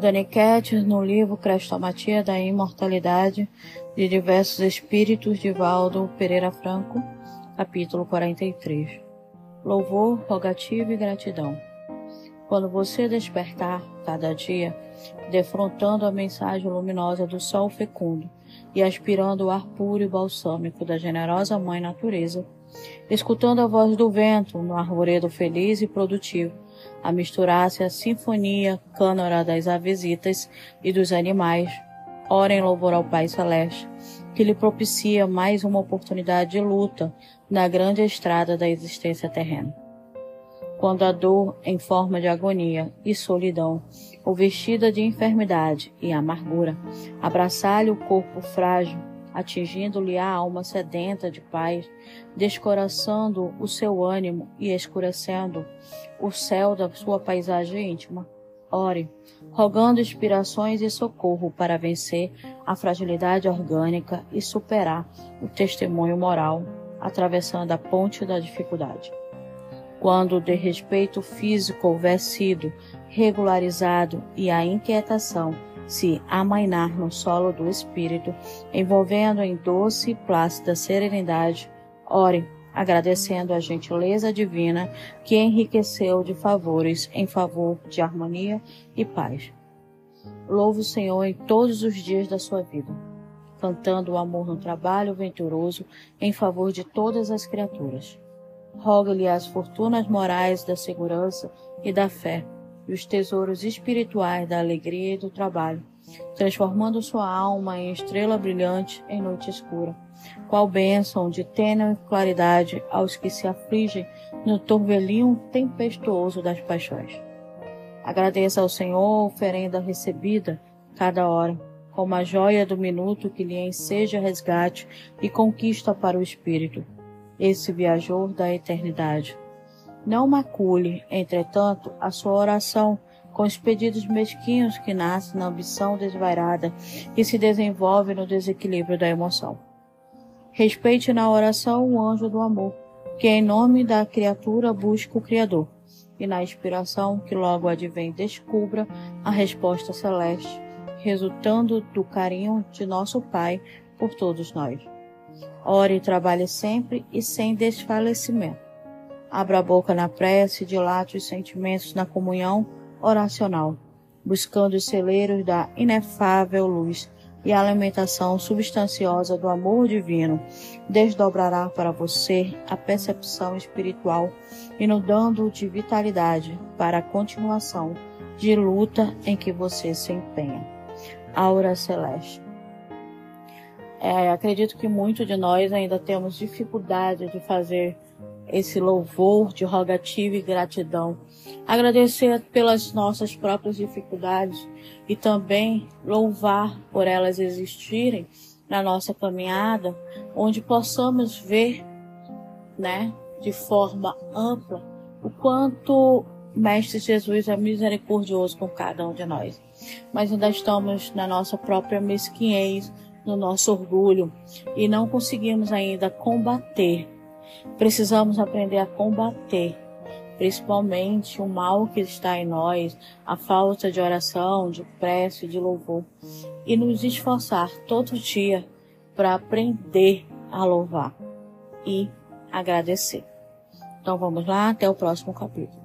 Daniquete, no livro Crestomatia da Imortalidade de Diversos Espíritos de Valdo Pereira Franco, capítulo 43. Louvor, rogativa e gratidão. Quando você despertar cada dia, defrontando a mensagem luminosa do sol fecundo e aspirando o ar puro e balsâmico da generosa Mãe Natureza, escutando a voz do vento no arvoredo feliz e produtivo, a misturar-se a sinfonia cânora das avesitas e dos animais, ora em louvor ao Pai Celeste, que lhe propicia mais uma oportunidade de luta na grande estrada da existência terrena. Quando a dor, em forma de agonia e solidão, ou vestida de enfermidade e amargura, abraçar-lhe o corpo frágil, atingindo-lhe a alma sedenta de paz, descoraçando o seu ânimo e escurecendo o céu da sua paisagem íntima. Ore, rogando inspirações e socorro para vencer a fragilidade orgânica e superar o testemunho moral, atravessando a ponte da dificuldade. Quando o desrespeito físico houver sido regularizado e a inquietação se amainar no solo do espírito, envolvendo em doce e plácida serenidade, ore, agradecendo a gentileza divina que enriqueceu de favores em favor de harmonia e paz. Louve o Senhor em todos os dias da sua vida, cantando o amor no trabalho venturoso em favor de todas as criaturas. Roga-lhe as fortunas morais da segurança e da fé e os tesouros espirituais da alegria e do trabalho, transformando sua alma em estrela brilhante em noite escura. Qual bênção de tênue claridade aos que se afligem no turvelinho tempestuoso das paixões. Agradeça ao Senhor a oferenda recebida cada hora, como a joia do minuto que lhe enseja resgate e conquista para o espírito, esse viajor da eternidade não macule, entretanto, a sua oração com os pedidos mesquinhos que nascem na ambição desvairada e se desenvolve no desequilíbrio da emoção. Respeite na oração o anjo do amor, que em nome da criatura busca o Criador, e na inspiração que logo advém descubra a resposta celeste, resultando do carinho de nosso Pai por todos nós. Ore e trabalhe sempre e sem desfalecimento Abra a boca na prece, dilate os sentimentos na comunhão oracional, buscando os celeiros da inefável luz e a alimentação substanciosa do amor divino desdobrará para você a percepção espiritual, inundando de vitalidade para a continuação de luta em que você se empenha. Aura Celeste. É, acredito que muitos de nós ainda temos dificuldade de fazer esse louvor de rogativa e gratidão. Agradecer pelas nossas próprias dificuldades e também louvar por elas existirem na nossa caminhada, onde possamos ver, né, de forma ampla, o quanto Mestre Jesus é misericordioso com cada um de nós. Mas ainda estamos na nossa própria mesquinhez, no nosso orgulho e não conseguimos ainda combater Precisamos aprender a combater, principalmente o mal que está em nós, a falta de oração, de prece, de louvor, e nos esforçar todo dia para aprender a louvar e agradecer. Então vamos lá, até o próximo capítulo.